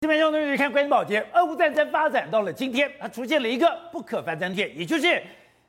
这边用东西看关键宝杰，俄乌战争发展到了今天，它出现了一个不可翻转点，也就是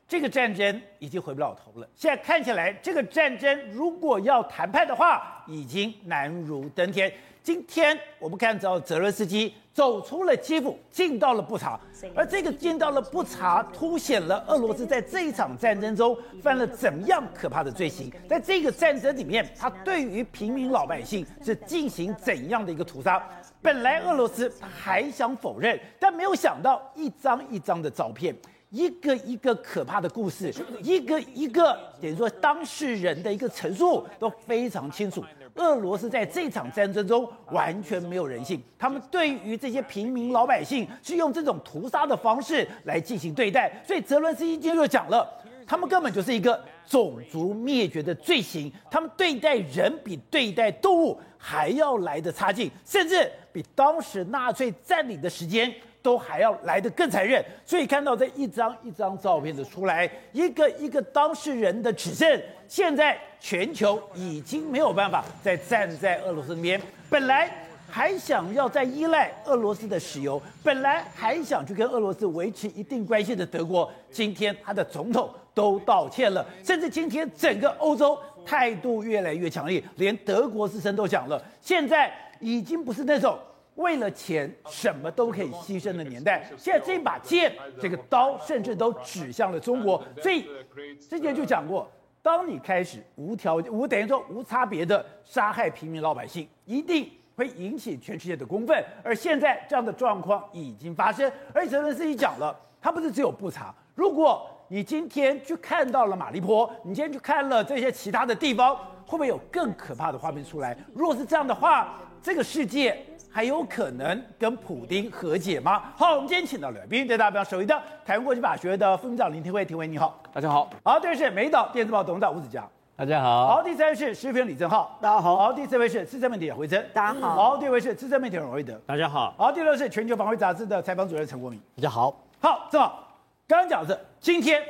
这个战争已经回不了头了。现在看起来，这个战争如果要谈判的话，已经难如登天。今天我们看到泽伦斯基走出了基辅，进到了布查，而这个进到了布查，凸显了俄罗斯在这一场战争中犯了怎么样可怕的罪行。在这个战争里面，他对于平民老百姓是进行怎样的一个屠杀？本来俄罗斯还想否认，但没有想到一张一张的照片，一个一个可怕的故事，一个一个等于说当事人的一个陈述都非常清楚。俄罗斯在这场战争中完全没有人性，他们对于这些平民老百姓是用这种屠杀的方式来进行对待，所以泽伦斯基今天就讲了，他们根本就是一个种族灭绝的罪行，他们对待人比对待动物还要来得差劲，甚至比当时纳粹占领的时间都还要来得更残忍。所以看到这一张一张照片的出来，一个一个当事人的指证。现在全球已经没有办法再站在俄罗斯那边，本来还想要再依赖俄罗斯的石油，本来还想去跟俄罗斯维持一定关系的德国，今天他的总统都道歉了，甚至今天整个欧洲态度越来越强烈，连德国之声都讲了，现在已经不是那种为了钱什么都可以牺牲的年代，现在这把剑，这个刀甚至都指向了中国，所以之前就讲过。当你开始无条件无等于说无差别的杀害平民老百姓，一定会引起全世界的公愤。而现在这样的状况已经发生，而且泽伦斯基讲了，他不是只有不查。如果你今天去看到了马利坡，你今天去看了这些其他的地方，会不会有更可怕的画面出来？如果是这样的话，这个世界还有可能跟普丁和解吗？好，我们今天请到了来宾，对大家比较熟悉的台湾国际法学的副院长林廷辉，廷辉你好，大家好。好，这位是美岛电子报董事长吴子佳，大家好。好，第三位是时评李正浩，大家好。好，第四位是资深媒体回真，大家好。好，第五位是资深媒体人王瑞德，大家好。好，第六位是全球防卫杂志的采访主任陈国明，大家好。好，正好刚刚讲的今天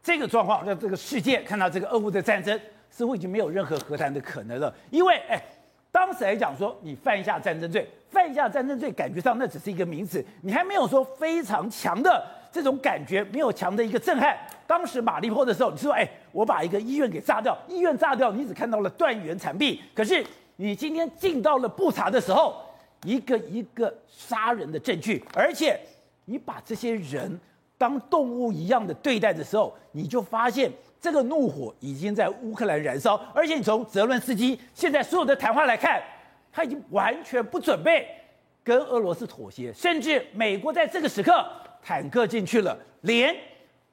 这个状况，让这个世界看到这个俄乌的战争似乎已经没有任何和谈的可能了，因为哎。当时来讲说，你犯下战争罪，犯下战争罪，感觉上那只是一个名词，你还没有说非常强的这种感觉，没有强的一个震撼。当时马利坡的时候，你说，哎，我把一个医院给炸掉，医院炸掉，你只看到了断垣残壁。可是你今天进到了布查的时候，一个一个杀人的证据，而且你把这些人当动物一样的对待的时候，你就发现。这个怒火已经在乌克兰燃烧，而且你从泽伦斯基现在所有的谈话来看，他已经完全不准备跟俄罗斯妥协，甚至美国在这个时刻坦克进去了，连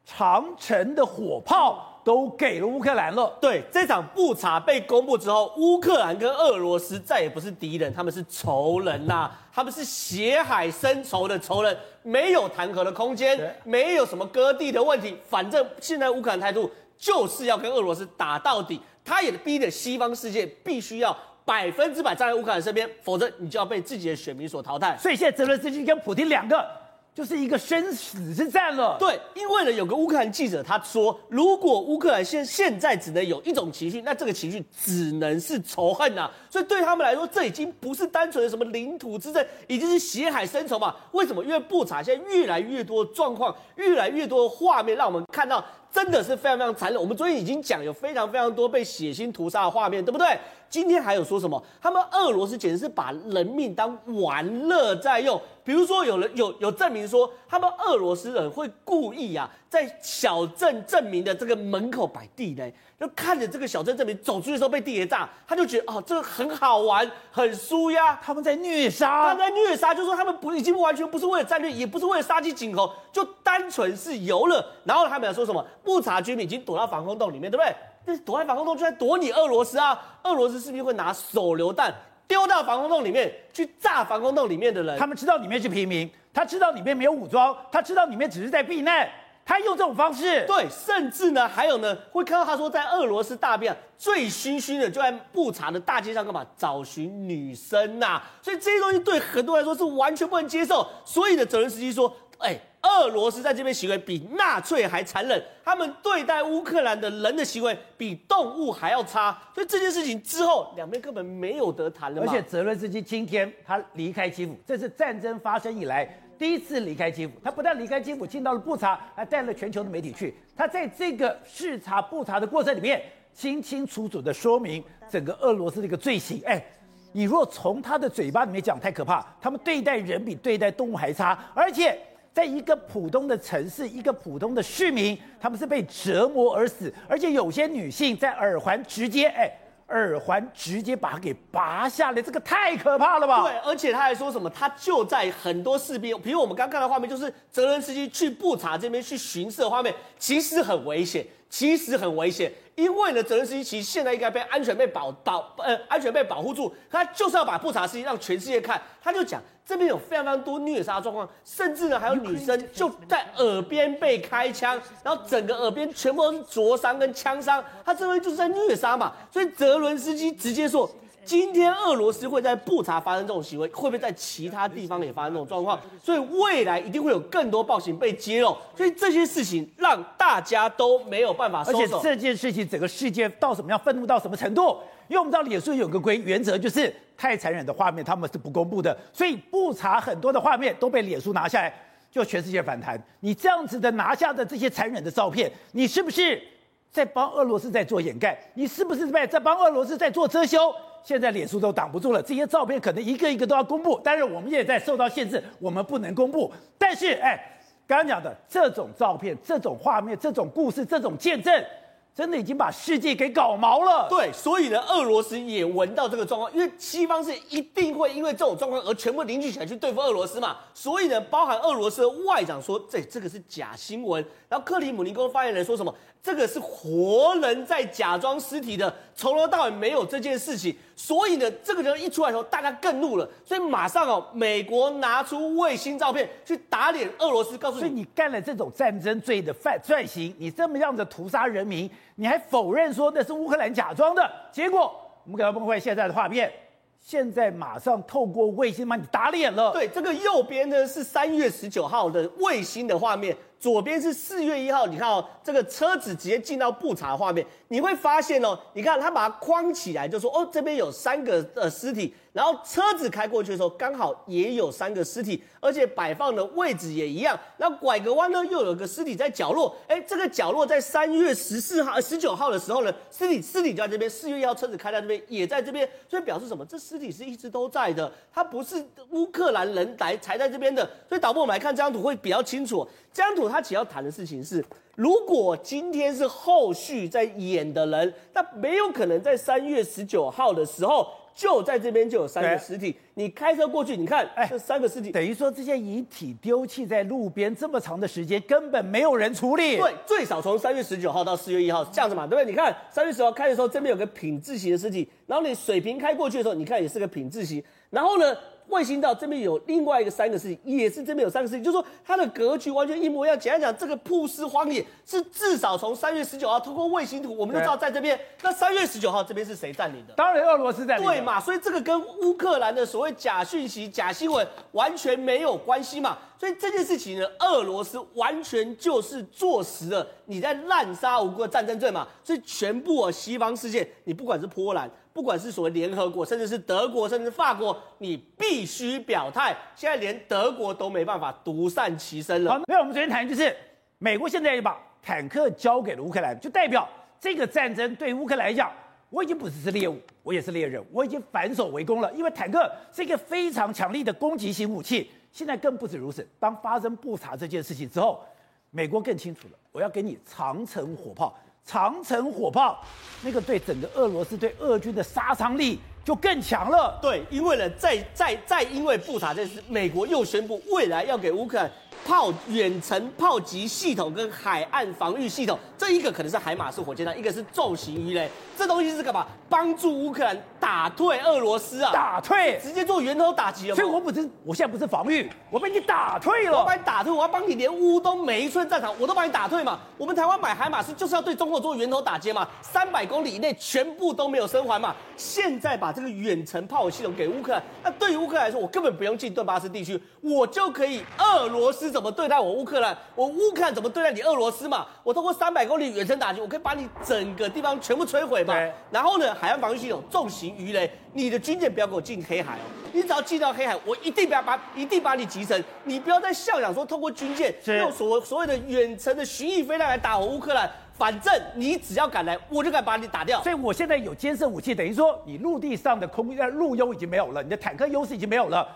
长城的火炮都给了乌克兰了。对，这场布查被公布之后，乌克兰跟俄罗斯再也不是敌人，他们是仇人呐、他们是血海深仇的仇人，没有谈和的空间，没有什么割地的问题，反正现在乌克兰态度。就是要跟俄罗斯打到底，他也逼得西方世界必须要百分之百站在乌克兰身边，否则你就要被自己的选民所淘汰。所以现在泽伦斯基跟普京两个。就是一个生死之战了。对，因为呢，有个乌克兰记者他说，如果乌克兰现现在只能有一种情绪，那这个情绪只能是仇恨呐、啊。所以对他们来说，这已经不是单纯的什么领土之争，已经是血海深仇嘛。为什么？因为布查现在越来越多状况，越来越多的画面，让我们看到真的是非常非常残忍。我们昨天已经讲有非常非常多被血腥屠杀的画面，对不对？今天还有说什么？他们俄罗斯简直是把人命当玩乐在用。比如说，有人有有证明说，他们俄罗斯人会故意啊，在小镇镇民的这个门口摆地雷，就看着这个小镇镇民走出去的时候被地铁炸，他就觉得哦，这个很好玩，很舒压。他们在虐杀，他在虐杀，就是说他们不已经完全不是为了战略，也不是为了杀鸡儆猴，就单纯是游乐。然后他们要说什么？不查居民已经躲到防空洞里面，对不对？这躲在防空洞就在躲你俄罗斯啊！俄罗斯是不是会拿手榴弹丢到防空洞里面去炸防空洞里面的人？他们知道里面是平民，他知道里面没有武装，他知道里面只是在避难，他用这种方式。对，甚至呢，还有呢，会看到他说在俄罗斯大便醉醺醺的就在布查的大街上干嘛？找寻女生呐、啊！所以这些东西对很多人来说是完全不能接受。所以呢，泽伦斯基说：“哎。”俄罗斯在这边行为比纳粹还残忍，他们对待乌克兰的人的行为比动物还要差，所以这件事情之后，两边根本没有得谈了。而且泽伦斯基今天他离开基辅，这是战争发生以来第一次离开基辅。他不但离开基辅，进到了布查，还带了全球的媒体去。他在这个视察布查的过程里面，清清楚楚的说明整个俄罗斯的一个罪行。哎，你若从他的嘴巴里面讲，太可怕。他们对待人比对待动物还差，而且。在一个普通的城市，一个普通的市民，他们是被折磨而死，而且有些女性在耳环直接，哎，耳环直接把它给拔下来，这个太可怕了吧？对，而且他还说什么？他就在很多士兵，比如我们刚看到画面，就是泽伦斯基去布查这边去巡视的画面，其实很危险，其实很危险，因为呢，泽伦斯基其实现在应该被安全被保保呃安全被保护住，他就是要把布查事情让全世界看，他就讲。这边有非常非常多虐杀状况，甚至呢还有女生就在耳边被开枪，然后整个耳边全部都是灼伤跟枪伤，他这边就是在虐杀嘛。所以泽伦斯基直接说，今天俄罗斯会在布查发生这种行为，会不会在其他地方也发生这种状况？所以未来一定会有更多暴行被揭露。所以这些事情让大家都没有办法收手。而且这件事情整个世界到什么样愤怒到什么程度？因为我们知道脸书有个规原则，就是太残忍的画面他们是不公布的，所以布查很多的画面都被脸书拿下来，就全世界反弹。你这样子的拿下的这些残忍的照片，你是不是在帮俄罗斯在做掩盖？你是不是在在帮俄罗斯在做遮羞？现在脸书都挡不住了，这些照片可能一个一个都要公布，但是我们也在受到限制，我们不能公布。但是，哎，刚刚讲的这种照片、这种画面、这种故事、这种见证。真的已经把世界给搞毛了。对，所以呢，俄罗斯也闻到这个状况，因为西方是一定会因为这种状况而全部凝聚起来去对付俄罗斯嘛。所以呢，包含俄罗斯的外长说，这这个是假新闻。然后克里姆林宫发言人说什么？这个是活人在假装尸体的，从头到尾没有这件事情。所以呢，这个人一出来的时候，大家更怒了。所以马上哦，美国拿出卫星照片去打脸俄罗斯，告诉你，所以你干了这种战争罪的犯罪行，你这么样的屠杀人民，你还否认说那是乌克兰假装的？结果我们给他崩坏现在的画面。现在马上透过卫星把你打脸了。对，这个右边呢是三月十九号的卫星的画面，左边是四月一号。你看哦，这个车子直接进到布查画面，你会发现哦，你看他把它框起来，就说哦，这边有三个呃尸体。然后车子开过去的时候，刚好也有三个尸体，而且摆放的位置也一样。那拐个弯呢，又有个尸体在角落。哎，这个角落在三月十四号、十九号的时候呢，尸体尸体就在这边。四月一号车子开在这边，也在这边，所以表示什么？这尸体是一直都在的，它不是乌克兰人来才在这边的。所以导播，我们来看这张图会比较清楚。这张图它其实要谈的事情是，如果今天是后续在演的人，那没有可能在三月十九号的时候。就在这边就有三个尸体，你开车过去，你看，哎，这三个尸体，等于说这些遗体丢弃在路边这么长的时间，根本没有人处理。对，最少从三月十九号到四月一号这样子嘛，对不对？你看三月十号开的时候，这边有个品字形的尸体，然后你水平开过去的时候，你看也是个品字形，然后呢？卫星道这边有另外一个三个事情，也是这边有三个事情，就是说它的格局完全一模一样。简单讲，这个曝尸荒野是至少从三月十九号通过卫星图，我们就知道在这边。那三月十九号这边是谁占领的？当然俄罗斯占领。对嘛？所以这个跟乌克兰的所谓假讯息、假新闻完全没有关系嘛。所以这件事情呢，俄罗斯完全就是坐实了你在滥杀无辜的战争罪嘛。所以全部西方世界，你不管是波兰。不管是所谓联合国，甚至是德国，甚至法国，你必须表态。现在连德国都没办法独善其身了。好，那我们昨天谈就是，美国现在也把坦克交给了乌克兰，就代表这个战争对乌克兰来讲，我已经不只是猎物，我也是猎人，我已经反手为攻了。因为坦克是一个非常强力的攻击型武器。现在更不止如此，当发生布查这件事情之后，美国更清楚了，我要给你长城火炮。长城火炮，那个对整个俄罗斯、对俄军的杀伤力就更强了。对，因为呢，再再再因为布塔这次，美国又宣布未来要给乌克兰炮远程炮击系统跟海岸防御系统，这一个可能是海马式火箭弹，一个是重型鱼雷。这东西是干嘛？帮助乌克兰打退俄罗斯啊，打退，直接做源头打击了。所以我不是，我现在不是防御，我被你打退了。我把你打退，我要帮你连乌东每一寸战场我都把你打退嘛。我们台湾买海马斯就是要对中国做源头打击嘛，三百公里以内全部都没有生还嘛。现在把这个远程炮火系统给乌克兰，那对于乌克兰来说，我根本不用进顿巴斯地区，我就可以俄罗斯怎么对待我乌克兰，我乌克兰怎么对待你俄罗斯嘛。我通过三百公里远程打击，我可以把你整个地方全部摧毁嘛。然后呢，海岸防御系统重型鱼雷，你的军舰不要给我进黑海哦，你只要进到黑海，我一定不要把一定把你击沉。你不要再笑想说通过军舰用所所谓的远程的巡弋飞弹来打我乌克兰，反正你只要敢来，我就敢把你打掉。所以我现在有监视武器，等于说你陆地上的空呃陆优已经没有了，你的坦克优势已经没有了。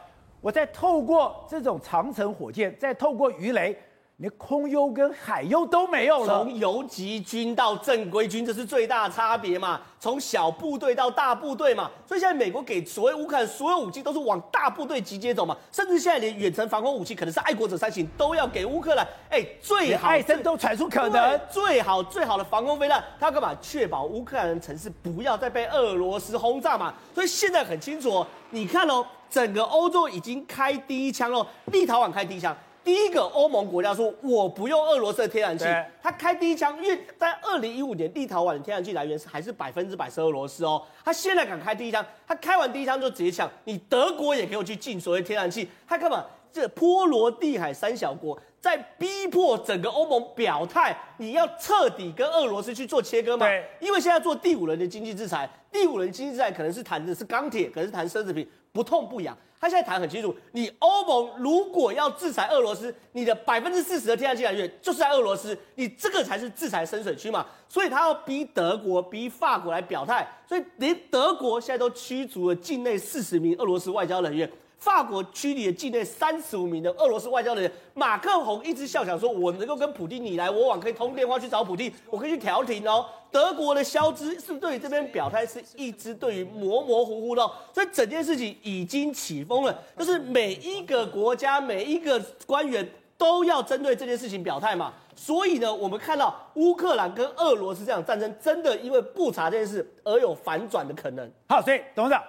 我再透过这种长城火箭，再透过鱼雷。连空优跟海优都没有了，从游击军到正规军，这是最大差别嘛？从小部队到大部队嘛？所以现在美国给所谓乌克兰所有武器都是往大部队集结走嘛？甚至现在连远程防空武器，可能是爱国者三型都要给乌克兰。哎，最好艾森都传出可能最好最好的防空飞弹，他干嘛？确保乌克兰的城市不要再被俄罗斯轰炸嘛？所以现在很清楚哦，你看哦，整个欧洲已经开第一枪喽，立陶宛开第一枪。第一个欧盟国家说，我不用俄罗斯的天然气，他开第一枪，因为在二零一五年，立陶宛的天然气来源是还是百分之百是俄罗斯哦，他现在敢开第一枪，他开完第一枪就直接抢，你德国也给我去进所谓天然气，他干嘛？这波罗的海三小国在逼迫整个欧盟表态，你要彻底跟俄罗斯去做切割嘛？对，因为现在做第五轮的经济制裁，第五轮经济制裁可能是谈的是钢铁，可能是谈奢侈品，不痛不痒。他现在谈很清楚，你欧盟如果要制裁俄罗斯，你的百分之四十的天然气来源就是在俄罗斯，你这个才是制裁深水区嘛。所以他要逼德国、逼法国来表态，所以连德国现在都驱逐了境内四十名俄罗斯外交人员。法国驱离了境内三十五名的俄罗斯外交人，马克宏一直笑想说：“我能够跟普丁你来我往，可以通电话去找普丁，我可以去调停哦。”德国的肖兹是不是对于这边表态是一直对于模模糊糊的？所以整件事情已经起风了，就是每一个国家每一个官员都要针对这件事情表态嘛。所以呢，我们看到乌克兰跟俄罗斯这场战争，真的因为不查这件事而有反转的可能。好，所以董事长。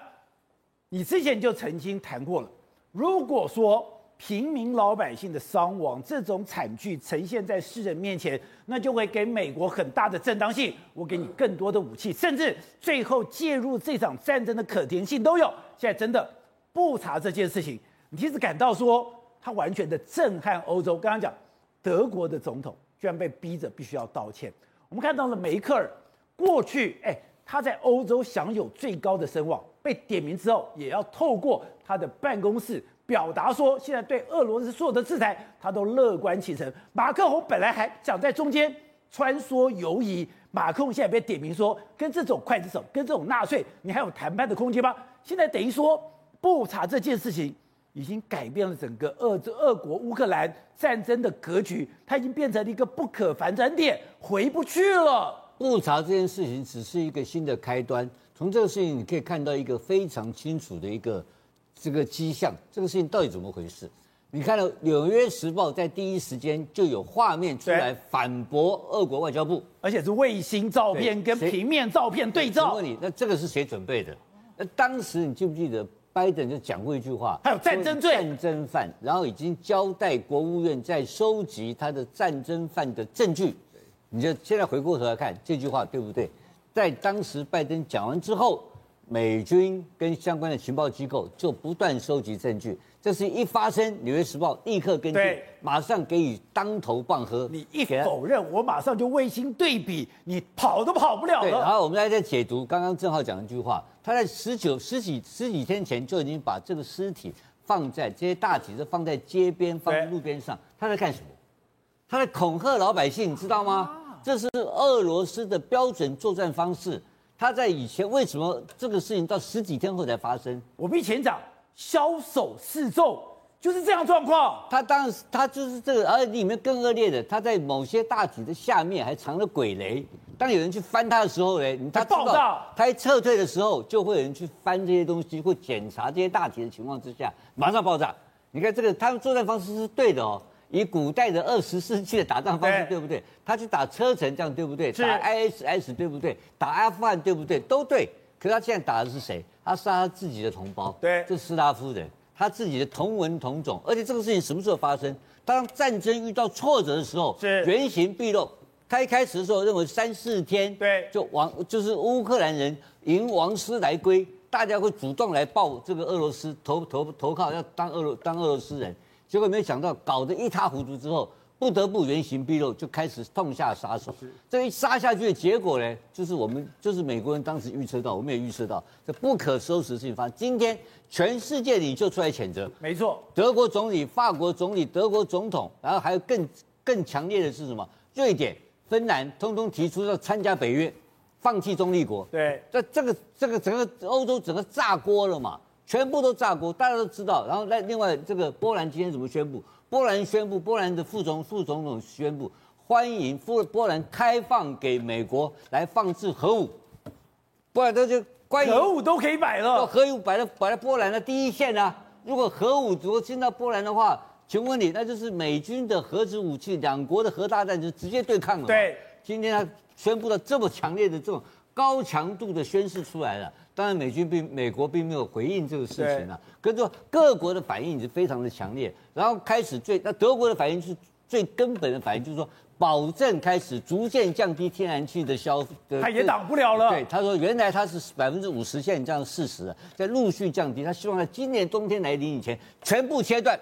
你之前就曾经谈过了，如果说平民老百姓的伤亡这种惨剧呈现在世人面前，那就会给美国很大的正当性。我给你更多的武器，甚至最后介入这场战争的可能性都有。现在真的不查这件事情，你其实感到说他完全的震撼欧洲。刚刚讲德国的总统居然被逼着必须要道歉。我们看到了梅克尔过去，哎，他在欧洲享有最高的声望。被点名之后，也要透过他的办公室表达说，现在对俄罗斯所有的制裁，他都乐观其成。马克宏本来还想在中间穿梭游移，马克宏现在被点名说，跟这种刽子手，跟这种纳粹，你还有谈判的空间吗？现在等于说，不查这件事情已经改变了整个俄俄国乌克兰战争的格局，它已经变成了一个不可反转点，回不去了。不查这件事情只是一个新的开端。从这个事情你可以看到一个非常清楚的一个这个迹象，这个事情到底怎么回事？你看到《纽约时报》在第一时间就有画面出来反驳俄国外交部，而且是卫星照片跟平面照片对照。我问你，那这个是谁准备的？那当时你记不记得拜登就讲过一句话？还有战争罪、战争犯，然后已经交代国务院在收集他的战争犯的证据。你就现在回过头来看这句话对不对？在当时拜登讲完之后，美军跟相关的情报机构就不断收集证据。这事一发生，《纽约时报》立刻跟进，马上给予当头棒喝。你一否认，我马上就卫星对比，你跑都跑不了了。对，然后我们来在解读刚刚正皓讲一句话，他在十九十几十几天前就已经把这个尸体放在这些大体是放在街边、放在路边上，他在干什么？他在恐吓老百姓，你知道吗？这是俄罗斯的标准作战方式。他在以前为什么这个事情到十几天后才发生？我们以前讲枭首示众，就是这样状况。他当时他就是这个，而里面更恶劣的，他在某些大体的下面还藏了鬼雷。当有人去翻他的时候，呢，他爆炸。他一撤退的时候，就会有人去翻这些东西或检查这些大体的情况之下，马上爆炸。你看这个，他们作战方式是对的哦。以古代的二十世纪的打仗方式，对，对不对？他去打车臣，这样对不对？打 ISS，对不对？打阿富汗，对不对？都对。可是他现在打的是谁？他杀他自己的同胞，对，这是斯拉夫人，他自己的同文同种，而且这个事情什么时候发生？当战争遇到挫折的时候，是原形毕露。他一开始的时候认为三四天，对，就王就是乌克兰人迎王师来归，大家会主动来报这个俄罗斯投投投靠，要当俄罗当俄罗斯人。结果没想到搞得一塌糊涂之后，不得不原形毕露，就开始痛下杀手。这一杀下去的结果呢，就是我们就是美国人当时预测到，我们也预测到这不可收拾的事情发生。今天全世界你就出来谴责，没错，德国总理、法国总理、德国总统，然后还有更更强烈的是什么？瑞典。芬兰通通提出要参加北约，放弃中立国。对，这这个这个整个欧洲整个炸锅了嘛，全部都炸锅，大家都知道。然后那另外这个波兰今天怎么宣布？波兰宣布，波兰的副总副总统宣布欢迎波波兰开放给美国来放置核武。波兰他就关于核武都可以摆了，核武摆在摆在波兰的第一线啊。如果核武如果进到波兰的话。请问你，那就是美军的核子武器，两国的核大战就直接对抗了。对，今天他宣布了这么强烈的这种高强度的宣示出来了。当然，美军并美国并没有回应这个事情啊。跟着各国的反应也是非常的强烈。然后开始最那德国的反应是最根本的反应，就是说保证开始逐渐降低天然气的消费。他也挡不了了。对，他说原来他是百分之五十，现在这样四十，在陆续降低。他希望在今年冬天来临以前全部切断。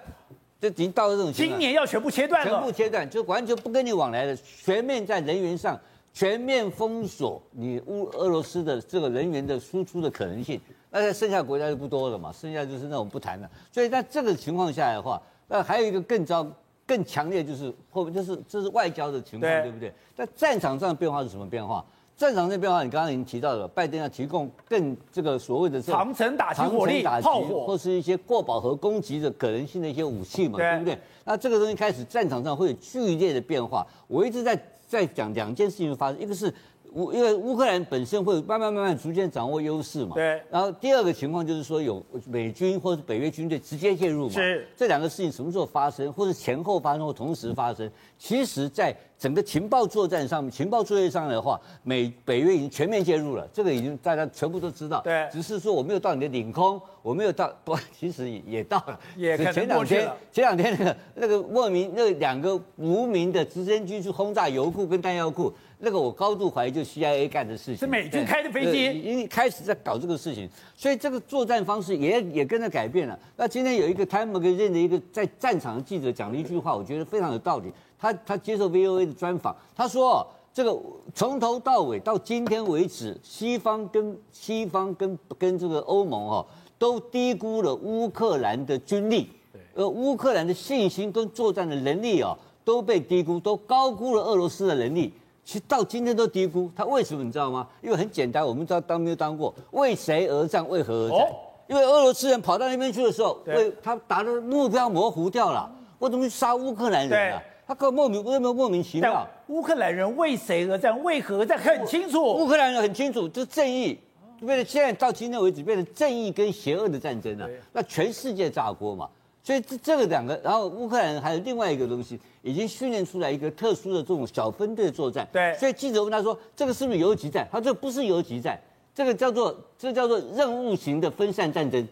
就已经到了这种情况，今年要全部切断了，全部切断，就完全不跟你往来了，全面在人员上全面封锁你乌俄罗斯的这个人员的输出的可能性。那在剩下国家就不多了嘛，剩下就是那种不谈了。所以在这个情况下来的话，那还有一个更糟、更强烈，就是后面就是这是外交的情况，对，对不对？在战场上的变化是什么变化？战场这边的话，你刚刚已经提到了，拜登要提供更这个所谓的长程打击火力、炮火，或是一些过饱和攻击的可能性的一些武器嘛，对，对不对？那这个东西开始战场上会有剧烈的变化。我一直在在讲两件事情发生，一个是。乌因为乌克兰本身会慢慢慢慢逐渐掌握优势嘛，对。然后第二个情况就是说有美军或者北约军队直接介入嘛，是。这两个事情什么时候发生，或者前后发生或同时发生？其实，在整个情报作战上面，情报作业上的话，美北约已经全面介入了，这个已经大家全部都知道。对。只是说我没有到你的领空，我没有到 不，其实也也到了。也可能前两天前两天那个那个莫名那两个无名的直升机去轰炸油库跟弹药库。那个我高度怀疑，就 CIA 干的事情，是美军开的飞机，已经开始在搞这个事情，所以这个作战方式也也跟着改变了。那今天有一个 Time Magazine 的一个在战场的记者讲了一句话，我觉得非常有道理。他他接受 VOA 的专访，他说这个从头到尾到今天为止，西方跟西方跟跟这个欧盟哦，都低估了乌克兰的军力，呃，乌克兰的信心跟作战的能力哦，都被低估，都高估了俄罗斯的能力。其实到今天都低估他，为什么你知道吗？因为很简单，我们知道当没有当过，为谁而战，为何而战？哦、因为俄罗斯人跑到那边去的时候，为他打的目标模糊掉了，我怎么去杀乌克兰人啊？他可莫名为什么莫名其妙？乌克兰人为谁而战，为何而战很清楚。乌克兰人很清楚，就是正义，为了现在到今天为止变成正义跟邪恶的战争了，那全世界炸锅嘛。所以这这个两个，然后乌克兰人还有另外一个东西，已经训练出来一个特殊的这种小分队作战。对。所以记者问他说：“这个是不是游击战？”他说：“不是游击战，这个叫做这个、叫做任务型的分散战争。”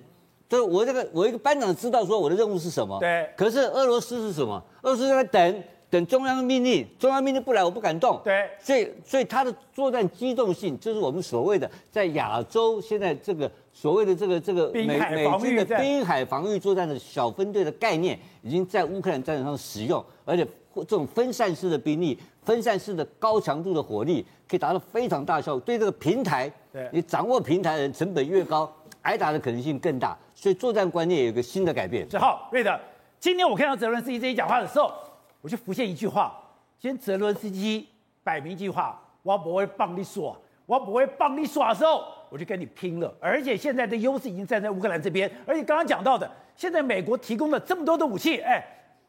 所以我这个我一个班长知道说我的任务是什么。对。可是俄罗斯是什么？俄罗斯在等等中央命令，中央命令不来，我不敢动。对。所以所以他的作战机动性，就是我们所谓的在亚洲现在这个。所谓的这个这个美美军的滨海防御作战的小分队的概念，已经在乌克兰战场上使用，而且这种分散式的兵力、分散式的高强度的火力，可以达到非常大效果。对这个平台，你掌握平台的人成本越高，挨打的可能性更大。所以作战观念有一个新的改变。是好，瑞德，今天我看到泽伦斯基这一讲话的时候，我就浮现一句话：今天泽伦斯基摆明一句话，我不会帮你耍，我不会帮你耍的时候。我就跟你拼了！而且现在的优势已经站在乌克兰这边。而且刚刚讲到的，现在美国提供了这么多的武器，哎，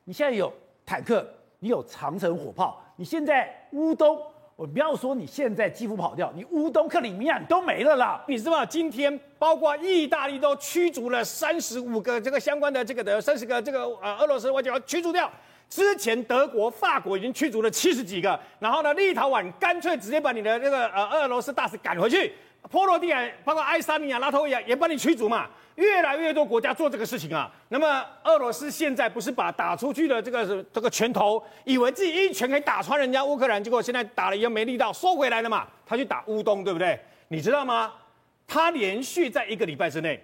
你现在有坦克，你有长城火炮，你现在乌东，我不要说你现在几乎跑掉，你乌东克里米亚都没了啦。你知道？今天包括意大利都驱逐了三十五个这个相关的这个的三十个这个呃俄罗斯外交驱逐掉。之前德国、法国已经驱逐了七十几个，然后呢，立陶宛干脆直接把你的这个呃俄罗斯大使赶回去。波罗的海，包括爱沙尼亚、拉脱维亚也把你驱逐嘛。越来越多国家做这个事情啊。那么俄罗斯现在不是把打出去的这个这个拳头，以为自己一拳可以打穿人家乌克兰，结果现在打了又没力道，收回来了嘛。他去打乌东，对不对？你知道吗？他连续在一个礼拜之内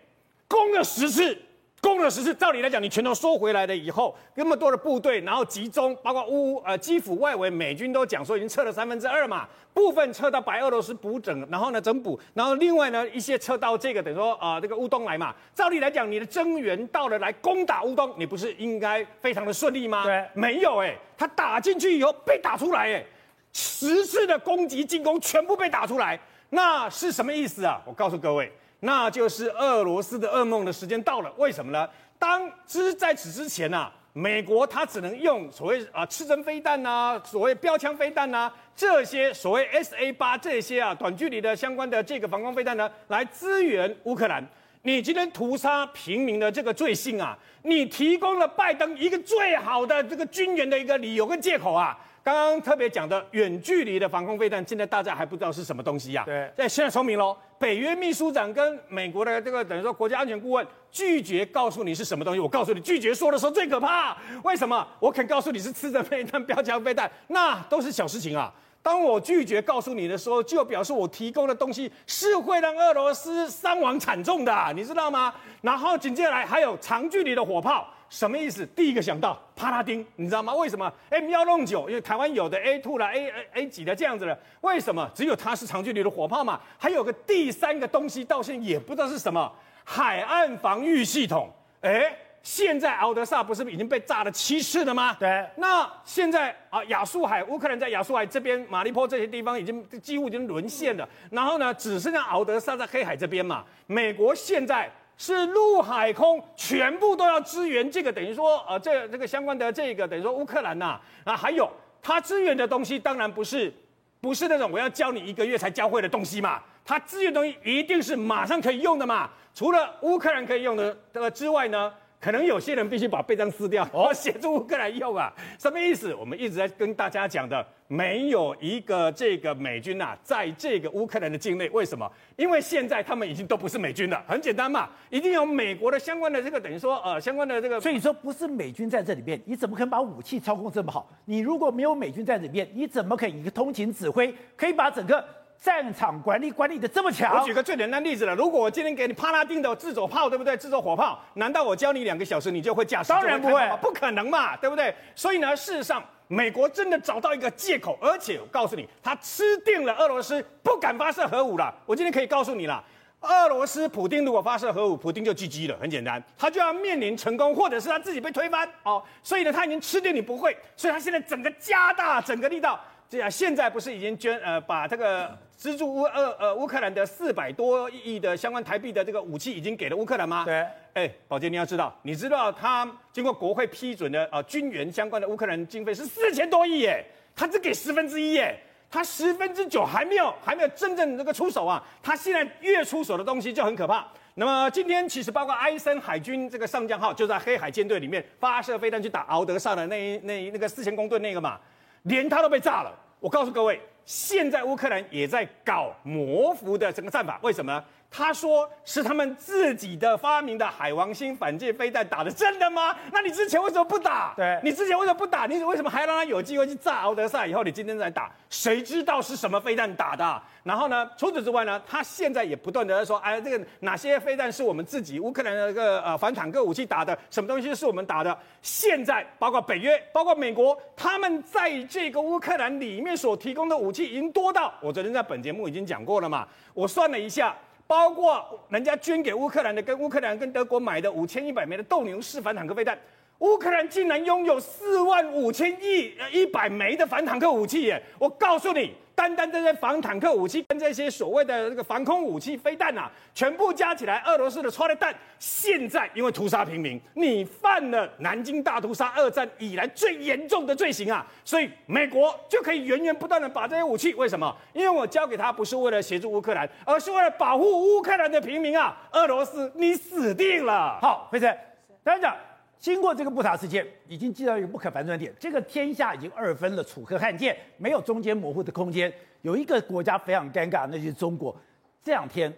攻了十次。攻了十次，照理来讲，你全都收回来了以后，那么多的部队，然后集中，包括乌呃基辅外围，美军都讲说已经撤了三分之二嘛，部分撤到白俄罗斯补整，然后呢整补，然后另外呢一些撤到这个等于说啊、呃、这个乌东来嘛。照理来讲，你的增援到了来攻打乌东，你不是应该非常的顺利吗？对，没有哎、欸，他打进去以后被打出来哎、欸，十次的攻击进攻全部被打出来，那是什么意思啊？我告诉各位。那就是俄罗斯的噩梦的时间到了，为什么呢？当之在此之前呐、啊，美国它只能用所谓啊刺针飞弹呐、所谓标枪飞弹呐，这些所谓 S A 八这些啊短距离的相关的这个防空飞弹呢，来支援乌克兰。你今天屠杀平民的这个罪行啊，你提供了拜登一个最好的这个军援的一个理由跟借口啊。刚刚特别讲的远距离的防空飞弹，现在大家还不知道是什么东西呀、啊？对，在现在说明喽。北约秘书长跟美国的这个等于说国家安全顾问拒绝告诉你是什么东西。我告诉你，拒绝说的时候最可怕。为什么？我肯告诉你是刺针飞弹、标枪飞弹，那都是小事情啊。当我拒绝告诉你的时候，就表示我提供的东西是会让俄罗斯伤亡惨重的，你知道吗？然后紧接着来还有长距离的火炮。什么意思？第一个想到帕拉丁，你知道吗？为什么？M 幺弄九，因为台湾有的 A two 啦，A A A 几的这样子的，为什么？只有它是长距离的火炮嘛？还有个第三个东西，到现在也不知道是什么，海岸防御系统。哎，现在敖德萨不是已经被炸了七次了吗？对。那现在啊，亚速海，乌克兰在亚速海这边，马利坡这些地方已经几乎已经沦陷了。然后呢，只剩下敖德萨在黑海这边嘛。美国现在。是陆海空全部都要支援这个，等于说，呃，这这个相关的这个，等于说乌克兰呐，啊，还有他支援的东西，当然不是，不是那种我要教你一个月才教会的东西嘛，他支援东西一定是马上可以用的嘛。除了乌克兰可以用的这个之外呢，可能有些人必须把备章撕掉，哦，协助乌克兰用啊，什么意思？我们一直在跟大家讲的，没有一个这个美军呐，在这个乌克兰的境内，为什么？因为现在他们已经都不是美军了，很简单嘛，一定有美国的相关的这个，等于说呃，相关的这个，所以说不是美军在这里面，你怎么可能把武器操控这么好？你如果没有美军在这里面，你怎么可以一个通勤指挥，可以把整个？战场管理管理的这么强，我举个最简单例子了。如果我今天给你帕拉丁的自走炮，对不对？自走火炮，难道我教你两个小时你就会驾驶？当然不会，不可能嘛，对不对？所以呢，事实上，美国真的找到一个借口，而且我告诉你，他吃定了俄罗斯，不敢发射核武了。我今天可以告诉你了，俄罗斯普丁如果发射核武，普丁就 GG 了，很简单，他就要面临成功，或者是他自己被推翻哦。所以呢，他已经吃定你不会，所以他现在整个加大整个力道。这样，现在不是已经捐呃，把这个资助乌呃呃乌克兰的四百多亿的相关台币的这个武器已经给了乌克兰吗？对。哎，宝杰，你要知道，你知道他经过国会批准的呃军援相关的乌克兰经费是四千多亿耶，他只给十分之一耶，他十分之九还没有还没有真正那个出手啊，他现在越出手的东西就很可怕。那么今天其实包括埃森海军这个上将号就在黑海舰队里面发射飞弹去打敖德萨的那一那那个四千公吨那个嘛。连他都被炸了。我告诉各位，现在乌克兰也在搞模糊的整个战法。为什么？他说是他们自己的发明的海王星反舰飞弹打的，真的吗？那你之前为什么不打？对，你之前为什么不打？你为什么还让他有机会去炸敖德萨？以后你今天再打，谁知道是什么飞弹打的？然后呢？除此之外呢？他现在也不断的在说，哎，这个哪些飞弹是我们自己乌克兰的这个呃反坦克武器打的？什么东西是我们打的？现在包括北约，包括美国，他们在这个乌克兰里面所提供的武器已经多到，我昨天在本节目已经讲过了嘛。我算了一下。包括人家捐给乌克兰的，跟乌克兰跟德国买的五千一百枚的斗牛式反坦克飞弹，乌克兰竟然拥有四万五千亿呃一百枚的反坦克武器耶！我告诉你。单单这些防坦克武器跟这些所谓的这个防空武器飞弹呐，全部加起来，俄罗斯的催泪弹现在因为屠杀平民，你犯了南京大屠杀二战以来最严重的罪行啊，所以美国就可以源源不断的把这些武器，为什么？因为我交给他不是为了协助乌克兰，而是为了保护乌克兰的平民啊！俄罗斯，你死定了！好，飞晨，班长。经过这个布查事件，已经进到一个不可反转点。这个天下已经二分了，楚河汉界没有中间模糊的空间。有一个国家非常尴尬，那就是中国。这两天，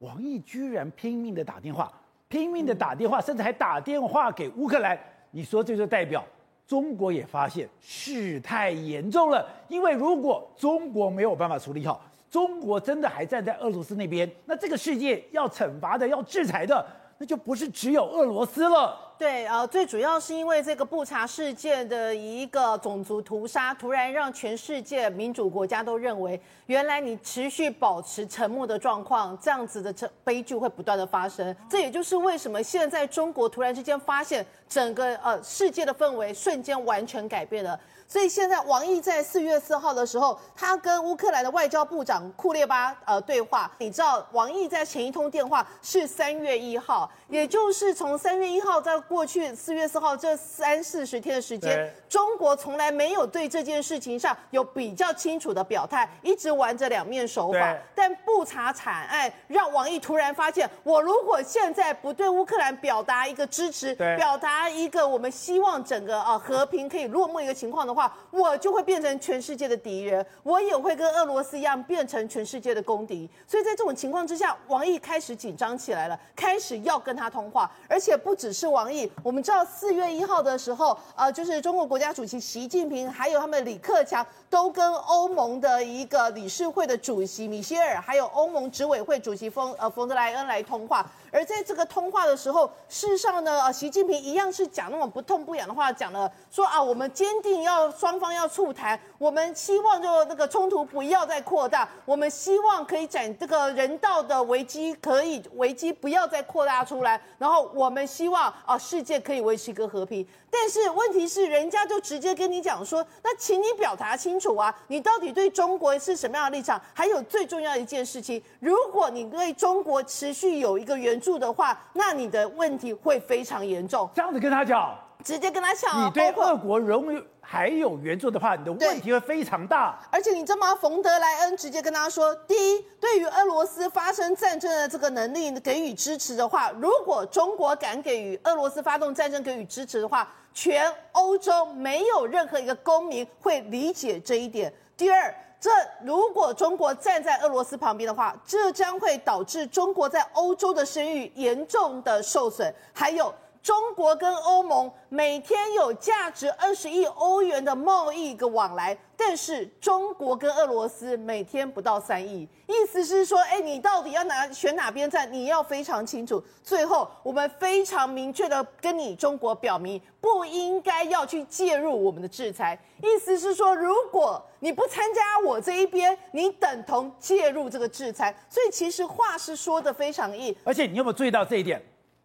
王毅居然拼命的打电话，拼命的打电话，甚至还打电话给乌克兰。你说这就代表中国也发现事态严重了？因为如果中国没有办法处理好，中国真的还站在俄罗斯那边，那这个世界要惩罚的、要制裁的，那就不是只有俄罗斯了。对，呃，最主要是因为这个布查事件的一个种族屠杀，突然让全世界民主国家都认为，原来你持续保持沉默的状况，这样子的这悲剧会不断的发生。这也就是为什么现在中国突然之间发现，整个呃世界的氛围瞬间完全改变了。所以现在王毅在四月四号的时候，他跟乌克兰的外交部长库列巴呃对话。你知道王毅在前一通电话是三月一号，也就是从三月一号到过去四月四号这三四十天的时间，中国从来没有对这件事情上有比较清楚的表态，一直玩着两面手法。但不查惨案让王毅突然发现，我如果现在不对乌克兰表达一个支持，表达一个我们希望整个啊和平可以落幕一个情况的话。我就会变成全世界的敌人，我也会跟俄罗斯一样变成全世界的公敌。所以在这种情况之下，王毅开始紧张起来了，开始要跟他通话，而且不只是王毅。我们知道四月一号的时候，呃，就是中国国家主席习近平，还有他们李克强，都跟欧盟的一个理事会的主席米歇尔，还有欧盟执委会主席冯呃冯德莱恩来通话。而在这个通话的时候，事实上呢，呃，习近平一样是讲那种不痛不痒的话，讲了说啊，我们坚定要双方要促谈，我们希望就那个冲突不要再扩大，我们希望可以展这个人道的危机可以危机不要再扩大出来，然后我们希望啊，世界可以维持一个和平。但是问题是，人家就直接跟你讲说，那请你表达清楚啊，你到底对中国是什么样的立场？还有最重要一件事情，如果你对中国持续有一个援助的话，那你的问题会非常严重。这样子跟他讲，直接跟他讲，你对俄国仍还有援助的话，你的问题会非常大。而且你知道吗？冯德莱恩直接跟他说，第一，对于俄罗斯发生战争的这个能力给予支持的话，如果中国敢给予俄罗斯发动战争给予支持的话。全欧洲没有任何一个公民会理解这一点。第二，这如果中国站在俄罗斯旁边的话，这将会导致中国在欧洲的声誉严重的受损。还有，中国跟欧盟每天有价值二十亿欧元的贸易的往来。但是中国跟俄罗斯每天不到三亿，意思是说，哎，你到底要哪选哪边站？你要非常清楚。最后，我们非常明确的跟你中国表明，不应该要去介入我们的制裁。意思是说，如果你不参加我这一边，你等同介入这个制裁。所以其实话是说的非常硬。而且你有没有注意到这一点？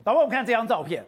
老婆，我们看这张照片，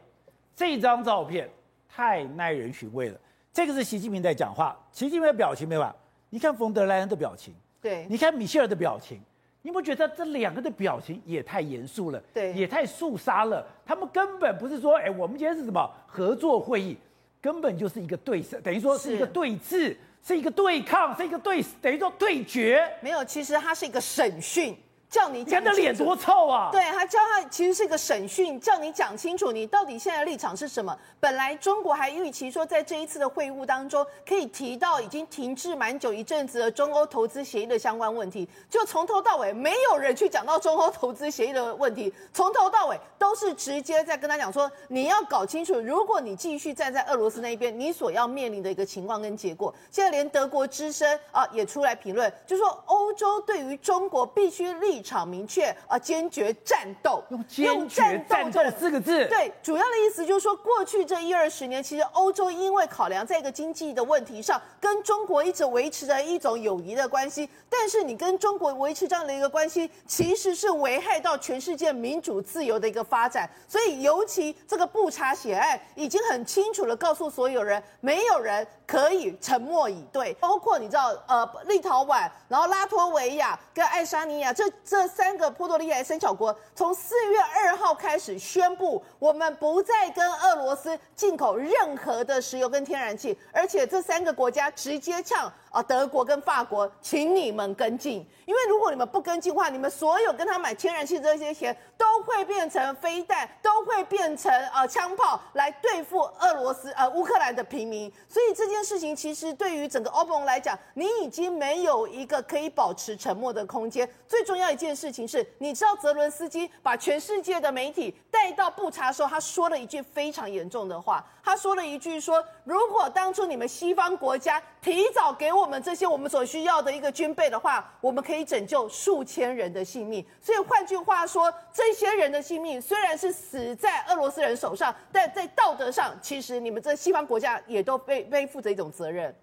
这张照片太耐人寻味了。这个是习近平在讲话，习近平的表情没有吧？你看冯德莱恩的表情，对，你看米歇尔的表情，你不觉得这两个的表情也太严肃了？对，也太肃杀了。他们根本不是说，哎，我们今天是什么合作会议，根本就是一个对峙，等于说是一个对峙，是，是一个对抗，是一个对，等于说对决。没有，其实它是一个审讯。叫你讲，你的脸多臭啊！对，他叫他其实是一个审讯，叫你讲清楚你到底现在的立场是什么。本来中国还预期说，在这一次的会晤当中，可以提到已经停滞蛮久一阵子的中欧投资协议的相关问题，就从头到尾没有人去讲到中欧投资协议的问题，从头到尾都是直接在跟他讲说，你要搞清楚，如果你继续站在俄罗斯那一边，你所要面临的一个情况跟结果。现在连德国之声啊也出来评论，就说欧洲对于中国必须立。立场明确啊，坚决战斗，用坚决战斗四个字。对，主要的意思就是说，过去这一二十年，其实欧洲因为考量在一个经济的问题上，跟中国一直维持着一种友谊的关系。但是你跟中国维持这样的一个关系，其实是危害到全世界民主自由的一个发展。所以，尤其这个布查血案已经很清楚的告诉所有人，没有人可以沉默以对。包括你知道，呃，立陶宛，然后拉脱维亚跟爱沙尼亚这。这三个波多利亚三小国从四月二号开始宣布，我们不再跟俄罗斯进口任何的石油跟天然气，而且这三个国家直接呛。啊，德国跟法国，请你们跟进，因为如果你们不跟进的话，你们所有跟他买天然气这些钱都会变成飞弹，都会变成呃枪炮来对付俄罗斯呃乌克兰的平民。所以这这件事情其实对于整个欧盟来讲，你已经没有一个可以保持沉默的空间。最重要一件事情是，你知道泽伦斯基把全世界的媒体带到布查的时候，他说了一句非常严重的话。他说了一句说：“如果当初你们西方国家提早给我们这些我们所需要的一个军备的话，我们可以拯救数千人的性命。”所以换句话说，这些人的性命虽然是死在俄罗斯人手上，但在道德上，其实你们这西方国家也都背背负着一种责任。